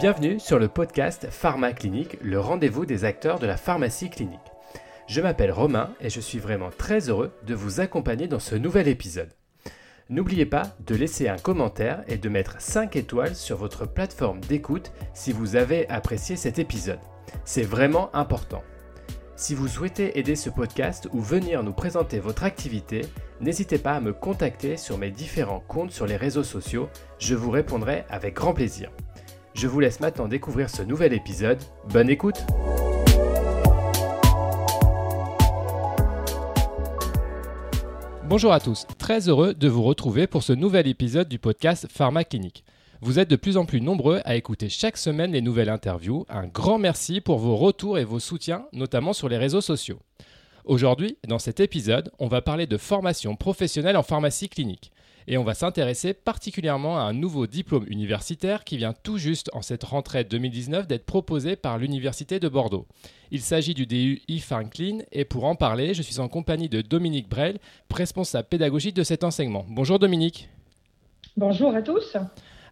Bienvenue sur le podcast Pharma Clinique, le rendez-vous des acteurs de la pharmacie clinique. Je m'appelle Romain et je suis vraiment très heureux de vous accompagner dans ce nouvel épisode. N'oubliez pas de laisser un commentaire et de mettre 5 étoiles sur votre plateforme d'écoute si vous avez apprécié cet épisode. C'est vraiment important. Si vous souhaitez aider ce podcast ou venir nous présenter votre activité, n'hésitez pas à me contacter sur mes différents comptes sur les réseaux sociaux, je vous répondrai avec grand plaisir. Je vous laisse maintenant découvrir ce nouvel épisode. Bonne écoute Bonjour à tous, très heureux de vous retrouver pour ce nouvel épisode du podcast Pharma Clinique. Vous êtes de plus en plus nombreux à écouter chaque semaine les nouvelles interviews. Un grand merci pour vos retours et vos soutiens, notamment sur les réseaux sociaux. Aujourd'hui, dans cet épisode, on va parler de formation professionnelle en pharmacie clinique et on va s'intéresser particulièrement à un nouveau diplôme universitaire qui vient tout juste en cette rentrée 2019 d'être proposé par l'Université de Bordeaux. Il s'agit du DU e et pour en parler, je suis en compagnie de Dominique Brel, responsable pédagogique de cet enseignement. Bonjour Dominique. Bonjour à tous.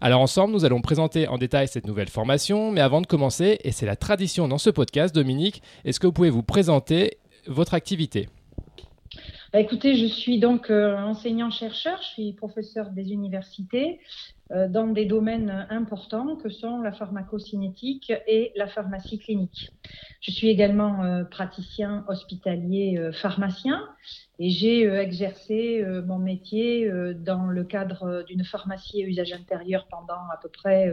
Alors ensemble, nous allons présenter en détail cette nouvelle formation, mais avant de commencer, et c'est la tradition dans ce podcast, Dominique, est-ce que vous pouvez vous présenter votre activité? Bah, écoutez, je suis donc euh, enseignant-chercheur, je suis professeur des universités euh, dans des domaines importants que sont la pharmacocinétique et la pharmacie clinique. Je suis également euh, praticien hospitalier pharmacien et j'ai exercé mon métier dans le cadre d'une pharmacie à usage intérieur pendant à peu près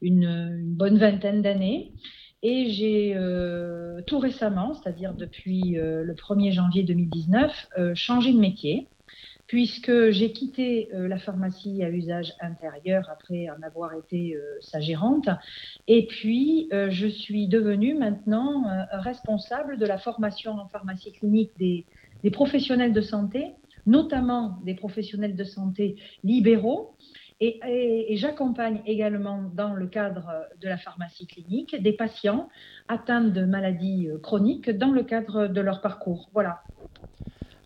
une bonne vingtaine d'années. Et j'ai euh, tout récemment, c'est-à-dire depuis euh, le 1er janvier 2019, euh, changé de métier, puisque j'ai quitté la pharmacie à usage intérieur après en avoir été sa gérante. Et puis, je suis devenue maintenant responsable de la formation en pharmacie clinique des, des professionnels de santé, notamment des professionnels de santé libéraux et, j'accompagne également dans le cadre de la pharmacie clinique des patients atteints de maladies euh, chroniques dans le cadre de leur parcours. Voilà.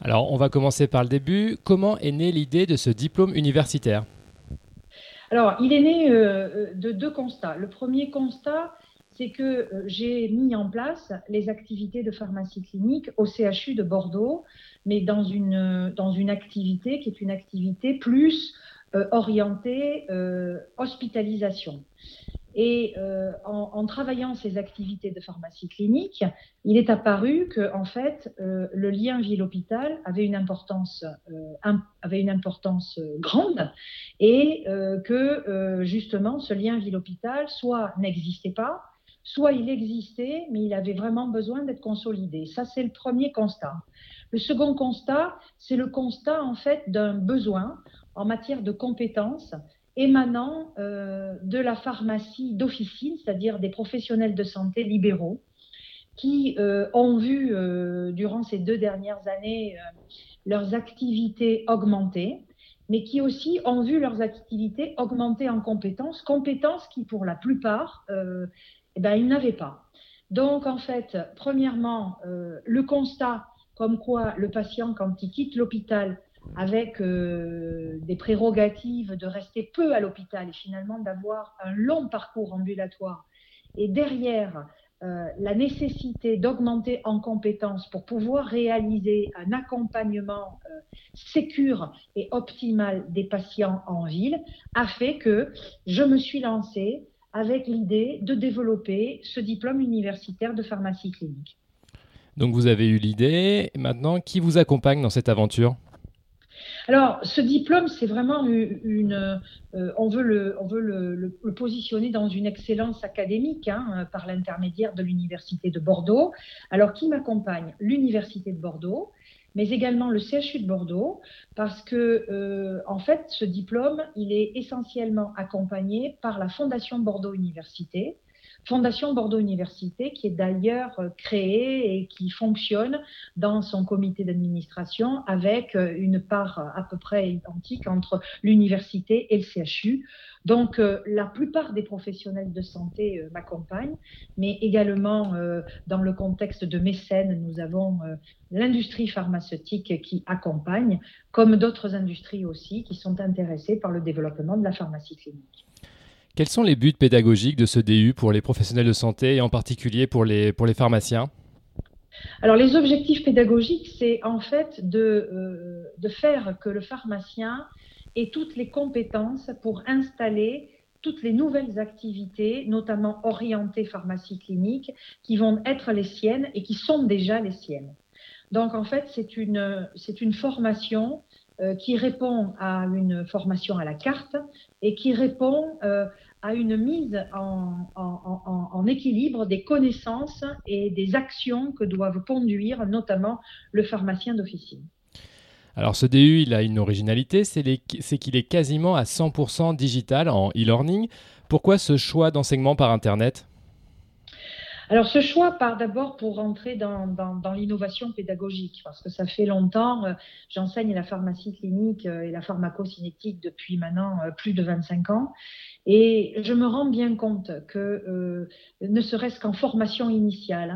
Alors, on va commencer par le début. Comment est née l'idée de ce diplôme universitaire? Alors, il est né euh, euh, de deux constats. Le premier constat, c'est que j'ai mis en place les activités de pharmacie clinique au CHU de Bordeaux, mais dans une, dans une activité qui est une activité plus euh, orienté euh, hospitalisation. Et euh, en, travaillant ces activités de pharmacie clinique, il est apparu que en fait le lien ville-hôpital avait une importance avait une importance grande et que justement ce lien ville-hôpital soit n'existait pas, soit il existait mais il avait vraiment besoin d'être consolidé. Ça c'est le premier constat. Le second constat, c'est le constat en fait d'un besoin en matière de compétences émanant euh, de la pharmacie d'officine, c'est-à-dire des professionnels de santé libéraux, qui euh, ont vu euh, durant ces deux dernières années leurs activités augmenter, mais qui aussi ont vu leurs activités augmenter en compétences, compétences qui pour la plupart, eh ben, ils n'avaient pas. Donc en fait, premièrement, le constat comme quoi le patient, quand il quitte l'hôpital, avec euh, des prérogatives de rester peu à l'hôpital et finalement d'avoir un long parcours ambulatoire. Et derrière, euh, la nécessité d'augmenter en compétences pour pouvoir réaliser un accompagnement euh, et optimal des patients en ville a fait que je me suis lancée avec l'idée de développer ce diplôme universitaire de pharmacie clinique. Donc vous avez eu l'idée. Maintenant, qui vous accompagne dans cette aventure? Alors, ce diplôme, c'est vraiment une, euh, on veut, le, positionner dans une excellence académique hein, par l'intermédiaire de l'Université de Bordeaux. Alors, qui m'accompagne L'Université de Bordeaux, mais également le CHU de Bordeaux, parce que, euh, en fait, ce diplôme, il est essentiellement accompagné par la Fondation Bordeaux Université, Fondation Bordeaux Université, qui est d'ailleurs créée et qui fonctionne dans son comité d'administration avec une part à peu près identique entre l'université et le CHU. Donc, euh, la plupart des professionnels de santé euh, m'accompagnent, mais également euh, dans le contexte de mécènes, nous avons l'industrie pharmaceutique qui accompagne, comme d'autres industries aussi, qui sont intéressées par le développement de la pharmacie clinique. Quels sont les buts pédagogiques de ce DU pour les professionnels de santé et en particulier pour les, pour les pharmaciens? Alors, les objectifs pédagogiques, c'est en fait de, de, faire que le pharmacien et toutes les compétences pour installer toutes les nouvelles activités, notamment orientées pharmacie clinique, qui vont être les siennes et qui sont déjà les siennes. Donc en fait, c'est une, une formation euh, qui répond à une formation à la carte et qui répond euh, à une mise en, équilibre des connaissances et des actions que doivent conduire notamment le pharmacien d'officine. Alors ce DU, il a une originalité, c'est qu'il est quasiment à 100% digital en e-learning. Pourquoi ce choix d'enseignement par Internet? Alors ce choix part d'abord pour rentrer dans, l'innovation pédagogique, parce que ça fait longtemps, euh, j'enseigne la pharmacie clinique euh, et la pharmacocinétique depuis maintenant euh, plus de 25 ans, et je me rends bien compte que, ne serait-ce qu'en formation initiale,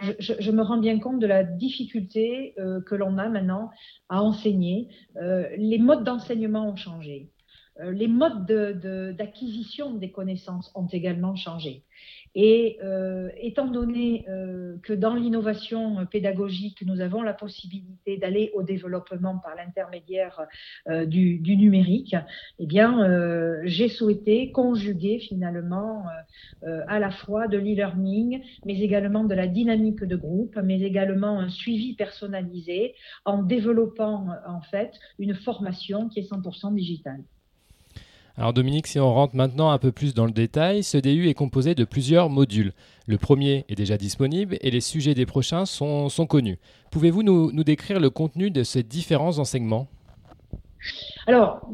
hein, je, me rends bien compte de la difficulté que l'on a maintenant à enseigner. Les modes d'enseignement ont changé. Les modes d'acquisition des connaissances ont également changé. Et euh, étant donné euh, que dans l'innovation pédagogique, nous avons la possibilité d'aller au développement par l'intermédiaire euh, du, du, numérique, eh bien, j'ai souhaité conjuguer finalement à la fois de l'e-learning, mais également de la dynamique de groupe, mais également un suivi personnalisé en développant en fait une formation qui est 100% digitale. Alors Dominique, si on rentre maintenant un peu plus dans le détail, ce DU est composé de plusieurs modules. Le premier est déjà disponible et les sujets des prochains sont, connus. Pouvez-vous nous, décrire le contenu de ces différents enseignements? Alors,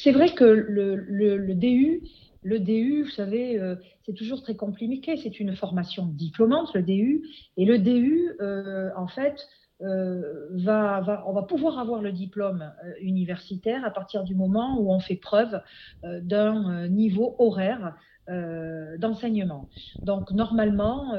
c'est vrai que le, DU, le DU, vous savez, euh, c'est toujours très compliqué. C'est une formation diplômante, le DU. Et le DU, euh, en fait, euh, on va pouvoir avoir le diplôme euh, universitaire à partir du moment où on fait preuve euh, d'un niveau horaire d'enseignement. Donc normalement,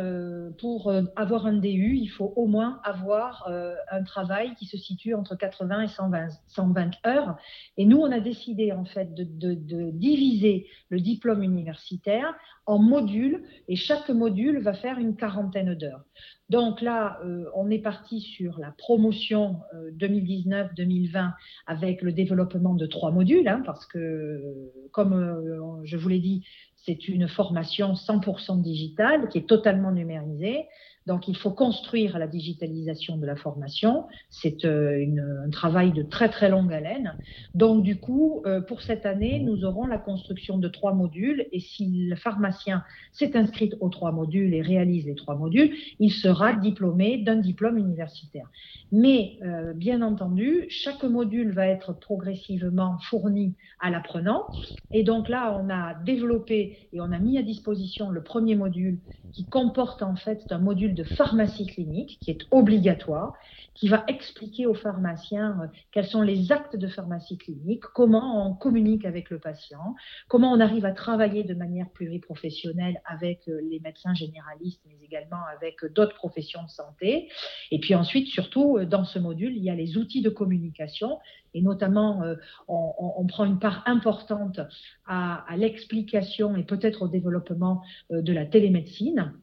pour avoir un DU, il faut au moins avoir un travail qui se situe entre 80 et 120, 120 heures. Et nous, on a décidé en fait de, diviser le diplôme universitaire en modules et chaque module va faire une quarantaine d'heures. Donc là, euh, on est parti sur la promotion 2019-2020 euh, avec le développement de trois modules, hein, parce que, comme euh, je vous l'ai dit, c'est une formation 100% digitale qui est totalement numérisée. Donc, il faut construire la digitalisation de la formation. C'est euh, un travail de très très longue haleine. Donc, du coup, euh, pour cette année, nous aurons la construction de trois modules. Et si le pharmacien s'est inscrit aux trois modules et réalise les trois modules, il sera diplômé d'un diplôme universitaire. Mais, euh, bien entendu, chaque module va être progressivement fourni à l'apprenant. Et donc là, on a développé et on a mis à disposition le premier module qui comporte en fait un module de pharmacie clinique qui est obligatoire, qui va expliquer aux pharmaciens euh, quels sont les actes de pharmacie clinique, comment on communique avec le patient, comment on arrive à travailler de manière pluriprofessionnelle avec euh, les médecins généralistes, mais également avec d'autres professions de santé. Et puis ensuite, surtout, euh, dans ce module, il y a les outils de communication et notamment on, prend une part importante à, l'explication et peut-être au développement de la télémédecine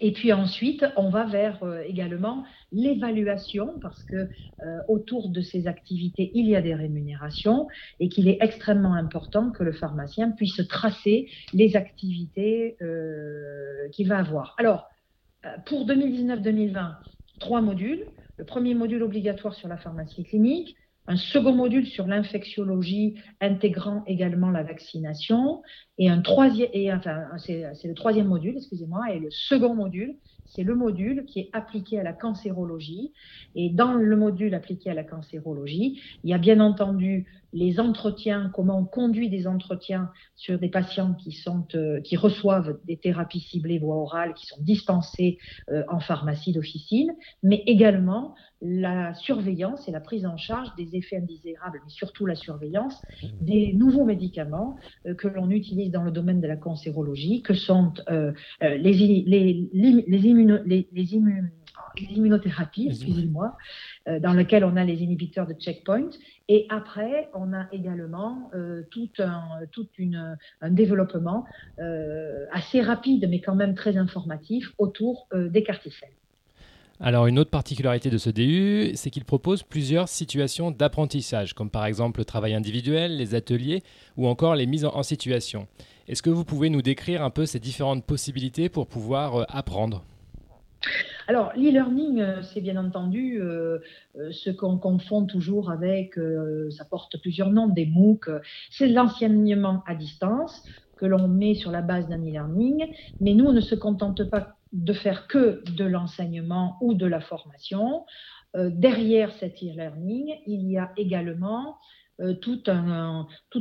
et puis ensuite, on va vers euh, également l'évaluation parce que euh, autour de ces activités, il y a des rémunérations et qu'il est extrêmement important que le pharmacien puisse tracer les activités euh, qu'il va avoir. Alors, pour 2019-2020, trois modules. Le premier module obligatoire sur la pharmacie clinique, un second module sur l'infectiologie intégrant également la vaccination et un troisième et enfin c'est le troisième module excusez-moi et le second module c'est le module qui est appliqué à la cancérologie. Et dans le module appliqué à la cancérologie, il y a bien entendu les entretiens, comment on conduit des entretiens sur des patients qui, sont, euh, qui reçoivent des thérapies ciblées voie orale, qui sont dispensées euh, en pharmacie d'officine, mais également la surveillance et la prise en charge des effets indésirables, mais surtout la surveillance des nouveaux médicaments euh, que l'on utilise dans le domaine de la cancérologie, que sont les, les, les, les immunothérapies, excusez-moi, euh, dans lequel on a les inhibiteurs de checkpoint. Et après, on a également euh, tout, un, tout une, un développement euh, assez rapide, mais quand même très informatif, autour des carticelles. Alors une autre particularité de ce DU, c'est qu'il propose plusieurs situations d'apprentissage, comme par exemple le travail individuel, les ateliers ou encore les mises en situation. Est-ce que vous pouvez nous décrire un peu ces différentes possibilités pour pouvoir apprendre? Alors, l'e-learning, euh, c'est bien entendu euh, euh, ce qu'on confond toujours avec, ça porte plusieurs noms, des MOOC, c'est l'enseignement à distance que l'on met sur la base d'un e-learning, mais nous, on ne se contente pas de faire que de l'enseignement ou de la formation. derrière cet e-learning, il y a également toute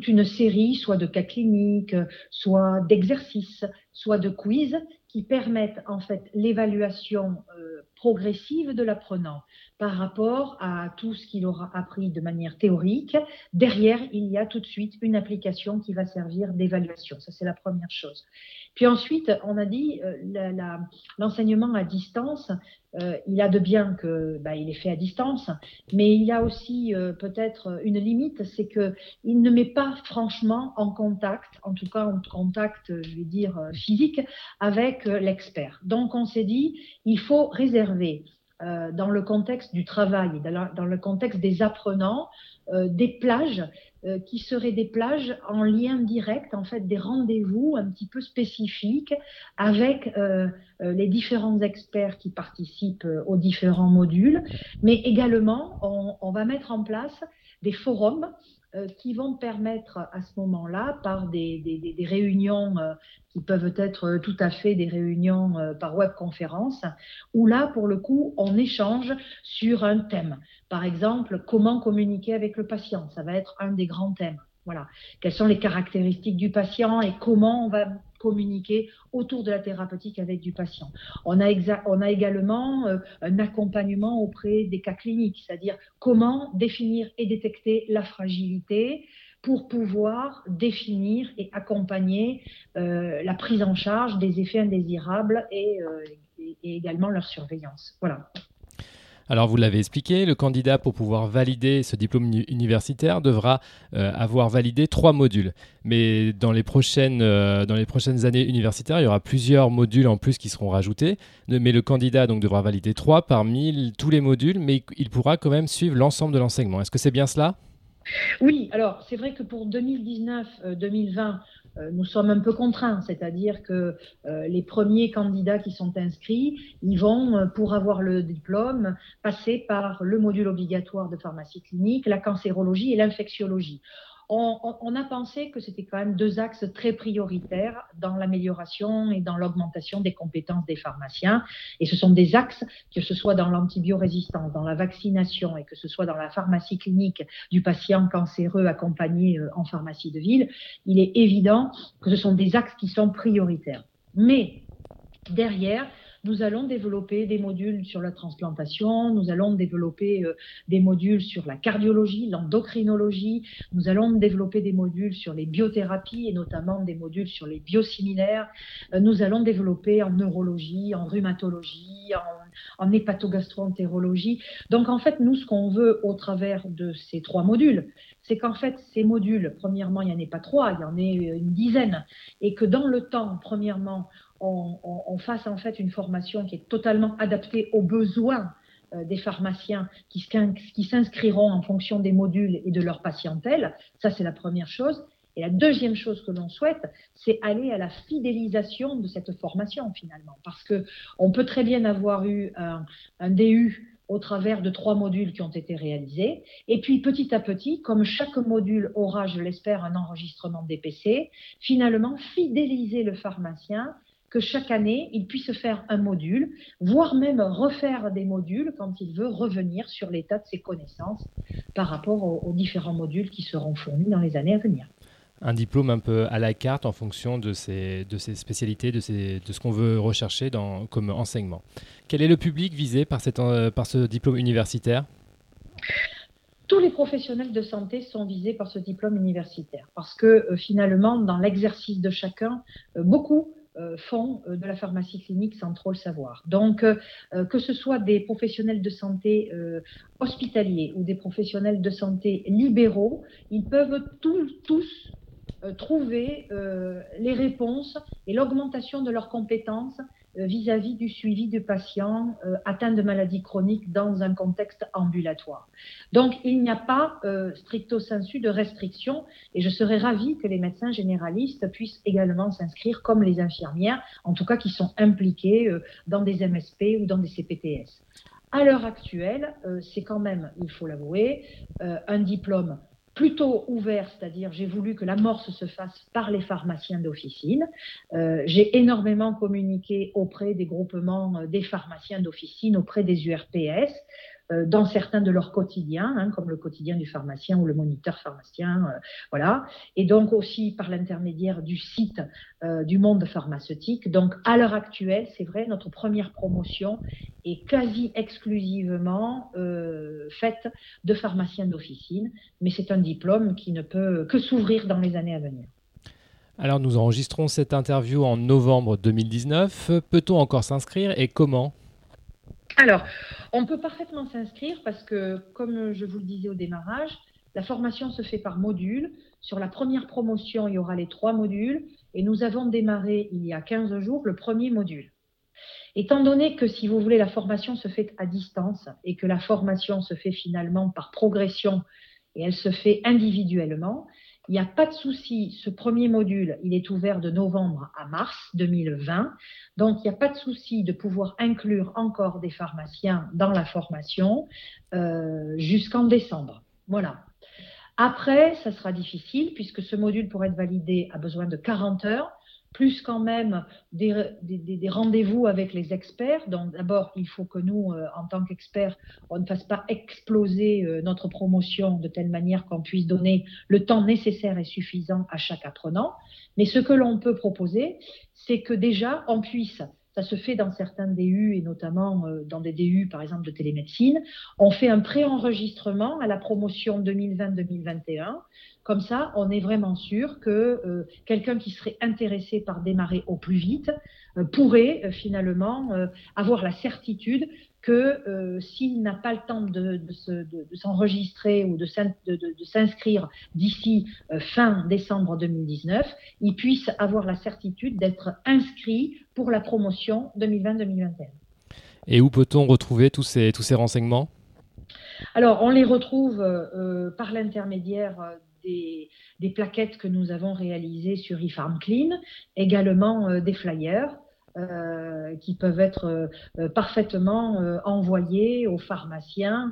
une série, soit de cas cliniques, soit d'exercices, soit de quiz qui permettent en fait l'évaluation euh, progressive de l'apprenant par rapport à tout ce qu'il aura appris de manière théorique. Derrière, il y a tout de suite une application qui va servir d'évaluation. Ça, c'est la première chose. Puis ensuite, on a dit euh, l'enseignement à distance, euh, il a de bien que bah, il est fait à distance, mais il y a aussi euh, peut-être une limite, c'est que il ne met pas franchement en contact, en tout cas en contact, je vais dire physique, avec l'expert. Donc on s'est dit, il faut réserver dans le contexte du travail, dans le contexte des apprenants, des plages euh, qui seraient des plages en lien direct, en fait, des rendez-vous un petit peu spécifiques avec euh, euh, les différents experts qui participent aux différents modules, mais également, on, va mettre en place des forums euh, qui vont permettre à ce moment-là, par des, des, réunions euh, qui peuvent être tout à fait des réunions euh, par webconférence, où là, pour le coup, on échange sur un thème. Par exemple, comment communiquer avec le patient, ça va être un des grands thèmes. Voilà. Quelles sont les caractéristiques du patient et comment on va communiquer autour de la thérapeutique avec du patient. On a, également euh, un accompagnement auprès des cas cliniques, c'est-à-dire comment définir et détecter la fragilité pour pouvoir définir et accompagner euh, la prise en charge des effets indésirables et, euh, et également leur surveillance. Voilà. Alors vous l'avez expliqué, le candidat pour pouvoir valider ce diplôme universitaire devra euh, avoir validé trois modules. Mais dans les, prochaines, euh, dans les prochaines années universitaires, il y aura plusieurs modules en plus qui seront rajoutés. Mais le candidat donc devra valider trois parmi tous les modules, mais il pourra quand même suivre l'ensemble de l'enseignement. Est-ce que c'est bien cela? Oui, alors c'est vrai que pour 2019-2020, euh, nous sommes un peu contraints, c'est-à-dire que euh, les premiers candidats qui sont inscrits, ils vont, euh, pour avoir le diplôme, passer par le module obligatoire de pharmacie clinique, la cancérologie et l'infectiologie on, a pensé que c'était quand même deux axes très prioritaires dans l'amélioration et dans l'augmentation des compétences des pharmaciens. Et ce sont des axes, que ce soit dans l'antibiorésistance, dans la vaccination et que ce soit dans la pharmacie clinique du patient cancéreux accompagné euh, en pharmacie de ville, il est évident que ce sont des axes qui sont prioritaires. Mais derrière, nous allons développer des modules sur la transplantation, nous allons développer euh, des modules sur la cardiologie, l'endocrinologie, nous allons développer des modules sur les biothérapies et notamment des modules sur les biosimilaires. Euh, nous allons développer en neurologie, en rhumatologie, en, en hépatogastroentérologie. Donc en fait, nous, ce qu'on veut au travers de ces trois modules, c'est qu'en fait, ces modules, premièrement, il n'y en ait pas trois, il y en ait une dizaine, et que dans le temps, premièrement, on, fasse en fait une formation qui est totalement adaptée aux besoins euh, des pharmaciens qui s'inscriront en fonction des modules et de leur patientèle. Ça, c'est la première chose. Et la deuxième chose que l'on souhaite, c'est aller à la fidélisation de cette formation finalement, parce que on peut très bien avoir eu un, DU au travers de trois modules qui ont été réalisés. Et puis petit à petit, comme chaque module aura, je l'espère, un enregistrement DPC, finalement fidéliser le pharmacien que chaque année, il puisse faire un module, voire même refaire des modules quand il veut revenir sur l'état de ses connaissances par rapport aux, différents modules qui seront fournis dans les années à venir. Un diplôme un peu à la carte en fonction de ses, de ses spécialités, de, de ce qu'on veut rechercher dans, comme enseignement. Quel est le public visé par, cette, euh, par ce diplôme universitaire? Tous les professionnels de santé sont visés par ce diplôme universitaire parce que euh, finalement, dans l'exercice de chacun, euh, beaucoup font de la pharmacie clinique sans trop le savoir. Donc, que ce soit des professionnels de santé hospitaliers ou des professionnels de santé libéraux, ils peuvent tous trouver les réponses et l'augmentation de leurs compétences euh, vis-à-vis du suivi du patient euh, atteint de maladies chroniques dans un contexte ambulatoire. Donc, il n'y a pas euh, stricto sensu de restriction et je serais ravie que les médecins généralistes puissent également s'inscrire comme les infirmières, en tout cas qui sont impliqués dans des MSP ou dans des CPTS. À l'heure actuelle, c'est quand même, il faut l'avouer, un diplôme plutôt ouvert, c'est-à-dire j'ai voulu que l'amorce se fasse par les pharmaciens d'officine. Euh, j'ai énormément communiqué auprès des groupements euh, des pharmaciens d'officine, auprès des URPS, dans certains de leurs quotidiens, hein, comme le quotidien du pharmacien ou le moniteur pharmacien, euh, voilà. Et donc aussi par l'intermédiaire du site euh, du monde pharmaceutique. Donc à l'heure actuelle, c'est vrai, notre première promotion est quasi exclusivement faite de pharmaciens d'officine, mais c'est un diplôme qui ne peut que s'ouvrir dans les années à venir. Alors nous enregistrons cette interview en novembre 2019. Peut-on encore s'inscrire et comment? Alors, on peut parfaitement s'inscrire parce que, comme je vous le disais au démarrage, la formation se fait par module. Sur la première promotion, il y aura les trois modules et nous avons démarré il y a 15 jours le premier module. Étant donné que, si vous voulez, la formation se fait à distance et que la formation se fait finalement par progression et elle se fait individuellement, il n'y a pas de souci, ce premier module, il est ouvert de novembre à mars 2020. Donc, il n'y a pas de souci de pouvoir inclure encore des pharmaciens dans la formation euh, jusqu'en décembre. Voilà. Après, ça sera difficile puisque ce module, pour être validé, a besoin de 40 heures plus quand même des, rendez-vous avec les experts. Donc d'abord, il faut que nous, euh, en tant qu'experts, on ne fasse pas exploser euh, notre promotion de telle manière qu'on puisse donner le temps nécessaire et suffisant à chaque apprenant. Mais ce que l'on peut proposer, c'est que déjà, on puisse ça se fait dans certains DU et notamment euh, dans des DU, par exemple, de télémédecine. On fait un pré-enregistrement à la promotion 2020-2021. Comme ça, on est vraiment sûr que euh, quelqu'un qui serait intéressé par démarrer au plus vite euh, pourrait finalement avoir la certitude que euh, s'il n'a pas le temps de, s'enregistrer ou de, s'inscrire d'ici euh, fin décembre 2019, il puisse avoir la certitude d'être inscrit pour la promotion 2020-2021. Et où peut-on retrouver tous ces, tous ces renseignements? Alors, on les retrouve euh, par l'intermédiaire des, des, plaquettes que nous avons réalisées sur eFarm Clean, également des flyers. Euh, qui peuvent être euh, parfaitement euh, envoyés aux pharmaciens.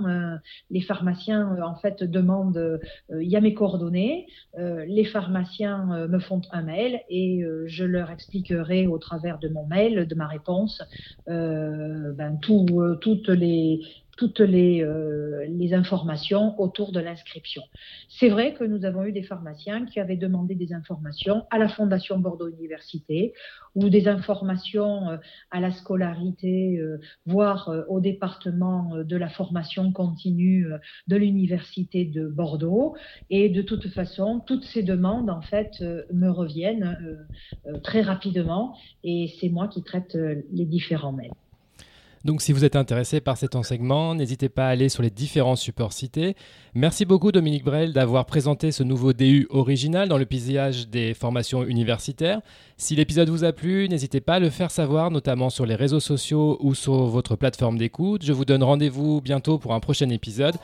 les pharmaciens, en fait, demandent, il y a mes coordonnées, les pharmaciens me font un mail et je leur expliquerai au travers de mon mail, de ma réponse, ben, tout, toutes les, toutes les, euh, les informations autour de l'inscription. C'est vrai que nous avons eu des pharmaciens qui avaient demandé des informations à la Fondation Bordeaux Université ou des informations euh, à la scolarité, euh, voire au département de la formation continue de l'Université de Bordeaux. Et de toute façon, toutes ces demandes, en fait, me reviennent très rapidement et c'est moi qui traite les différents mails. Donc si vous êtes intéressé par cet enseignement, n'hésitez pas à aller sur les différents supports cités. Merci beaucoup Dominique Brel d'avoir présenté ce nouveau DU original dans le paysage des formations universitaires. Si l'épisode vous a plu, n'hésitez pas à le faire savoir, notamment sur les réseaux sociaux ou sur votre plateforme d'écoute. Je vous donne rendez-vous bientôt pour un prochain épisode.